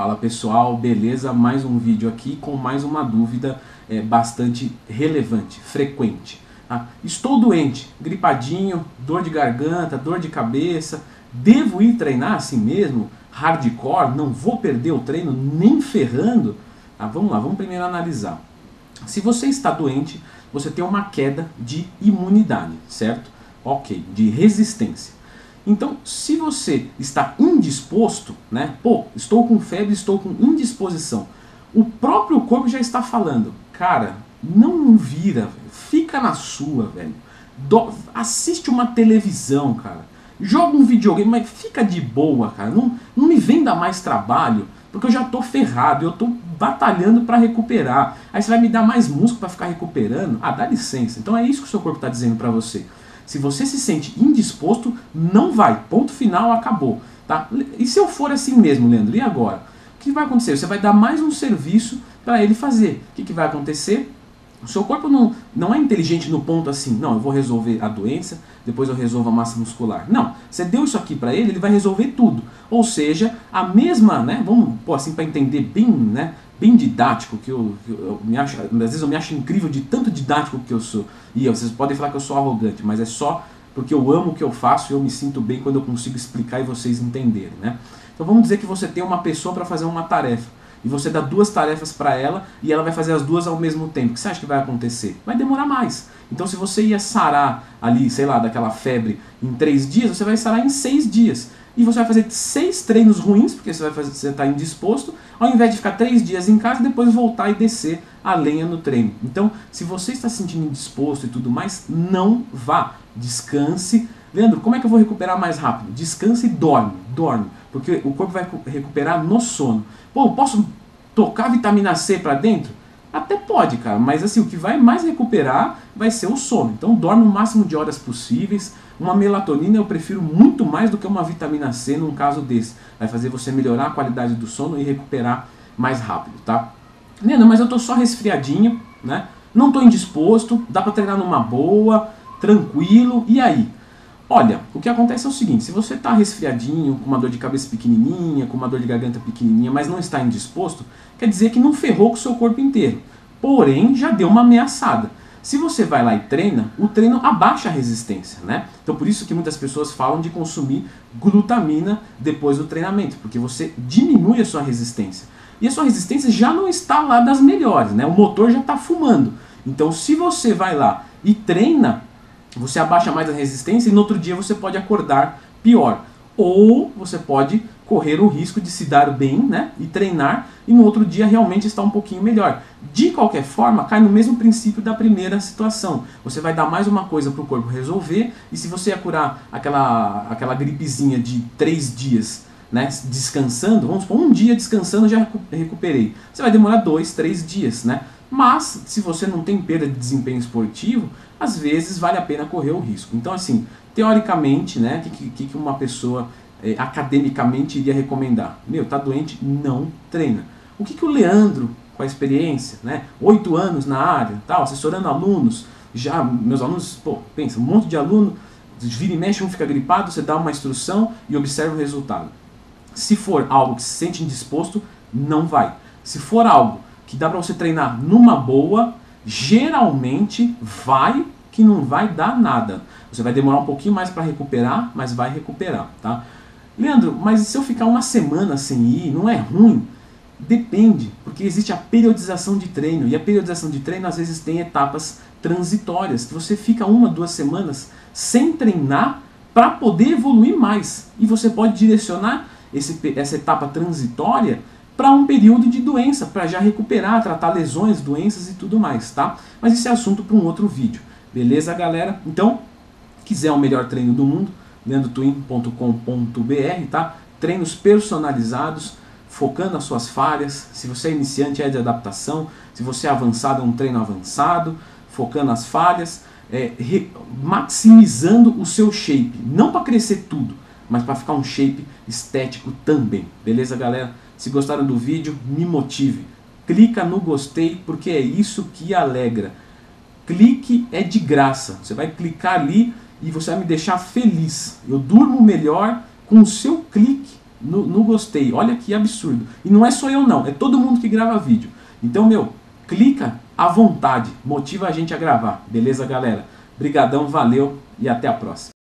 Fala pessoal, beleza? Mais um vídeo aqui com mais uma dúvida é, bastante relevante, frequente. Tá? Estou doente, gripadinho, dor de garganta, dor de cabeça. Devo ir treinar assim mesmo? Hardcore? Não vou perder o treino nem ferrando? Tá? Vamos lá, vamos primeiro analisar. Se você está doente, você tem uma queda de imunidade, certo? Ok, de resistência. Então, se você está indisposto, né? Pô, estou com febre, estou com indisposição. O próprio corpo já está falando, cara, não vira, fica na sua, velho. Do, assiste uma televisão, cara. Joga um videogame, mas fica de boa, cara. Não, não me venda mais trabalho, porque eu já tô ferrado, eu tô batalhando para recuperar. Aí você vai me dar mais músculo para ficar recuperando? Ah, dá licença. Então é isso que o seu corpo está dizendo para você. Se você se sente indisposto, não vai. Ponto final, acabou. Tá? E se eu for assim mesmo, Leandro, e agora? O que vai acontecer? Você vai dar mais um serviço para ele fazer. O que, que vai acontecer? O seu corpo não, não é inteligente no ponto assim, não, eu vou resolver a doença, depois eu resolvo a massa muscular. Não, você deu isso aqui para ele, ele vai resolver tudo. Ou seja, a mesma, né, vamos pôr assim para entender bem, né, bem didático, que eu, eu, me acho, às vezes eu me acho incrível de tanto didático que eu sou. E vocês podem falar que eu sou arrogante, mas é só porque eu amo o que eu faço e eu me sinto bem quando eu consigo explicar e vocês entenderem, né? Então vamos dizer que você tem uma pessoa para fazer uma tarefa e você dá duas tarefas para ela e ela vai fazer as duas ao mesmo tempo. O que você acha que vai acontecer? Vai demorar mais. Então se você ia sarar ali, sei lá, daquela febre em três dias, você vai sarar em seis dias e você vai fazer seis treinos ruins, porque você vai você está indisposto, ao invés de ficar três dias em casa e depois voltar e descer a lenha no treino. Então, se você está se sentindo indisposto e tudo mais, não vá. Descanse. Leandro, como é que eu vou recuperar mais rápido? Descanse e dorme, dorme, porque o corpo vai recuperar no sono. Pô, posso tocar vitamina C para dentro? Até pode, cara, mas assim, o que vai mais recuperar vai ser o sono. Então dorme o máximo de horas possíveis. Uma melatonina eu prefiro muito mais do que uma vitamina C num caso desse. Vai fazer você melhorar a qualidade do sono e recuperar mais rápido, tá? Leandro, mas eu tô só resfriadinho, né? Não tô indisposto, dá para treinar numa boa, tranquilo. E aí? Olha, o que acontece é o seguinte, se você está resfriadinho, com uma dor de cabeça pequenininha, com uma dor de garganta pequenininha, mas não está indisposto, quer dizer que não ferrou com o seu corpo inteiro. Porém, já deu uma ameaçada. Se você vai lá e treina, o treino abaixa a resistência, né? Então por isso que muitas pessoas falam de consumir glutamina depois do treinamento, porque você diminui a sua resistência. E a sua resistência já não está lá das melhores, né? O motor já está fumando. Então se você vai lá e treina, você abaixa mais a resistência e no outro dia você pode acordar pior. Ou você pode correr o risco de se dar bem né, e treinar e no outro dia realmente estar um pouquinho melhor. De qualquer forma, cai no mesmo princípio da primeira situação. Você vai dar mais uma coisa para o corpo resolver e se você curar aquela, aquela gripezinha de três dias né, descansando, vamos supor, um dia descansando já recuperei. Você vai demorar dois, três dias, né? Mas, se você não tem perda de desempenho esportivo, às vezes vale a pena correr o risco. Então, assim, teoricamente, né, o que, que, uma pessoa é, academicamente iria recomendar? Meu, tá doente, não treina. O que, que o Leandro, com a experiência, né, oito anos na área, tal, assessorando alunos, já, meus alunos, pô, pensa, um monte de aluno, vira e mexe, um fica gripado, você dá uma instrução e observa o resultado. Se for algo que se sente indisposto, não vai. Se for algo que dá para você treinar numa boa, geralmente vai que não vai dar nada. Você vai demorar um pouquinho mais para recuperar, mas vai recuperar, tá? Leandro, mas se eu ficar uma semana sem ir, não é ruim? Depende, porque existe a periodização de treino e a periodização de treino às vezes tem etapas transitórias, que você fica uma, duas semanas sem treinar para poder evoluir mais. E você pode direcionar esse, essa etapa transitória para um período de doença, para já recuperar, tratar lesões, doenças e tudo mais, tá? Mas isso é assunto para um outro vídeo. Beleza, galera? Então, quiser o melhor treino do mundo, leandrotwin.com.br, tá? Treinos personalizados, focando as suas falhas. Se você é iniciante, é de adaptação. Se você é avançado, é um treino avançado, focando as falhas, é, re, maximizando o seu shape. Não para crescer tudo, mas para ficar um shape estético também. Beleza, galera? Se gostaram do vídeo, me motive. Clica no gostei porque é isso que alegra. Clique é de graça. Você vai clicar ali e você vai me deixar feliz. Eu durmo melhor com o seu clique no, no gostei. Olha que absurdo. E não é só eu não, é todo mundo que grava vídeo. Então, meu, clica à vontade, motiva a gente a gravar. Beleza, galera? Brigadão, valeu e até a próxima.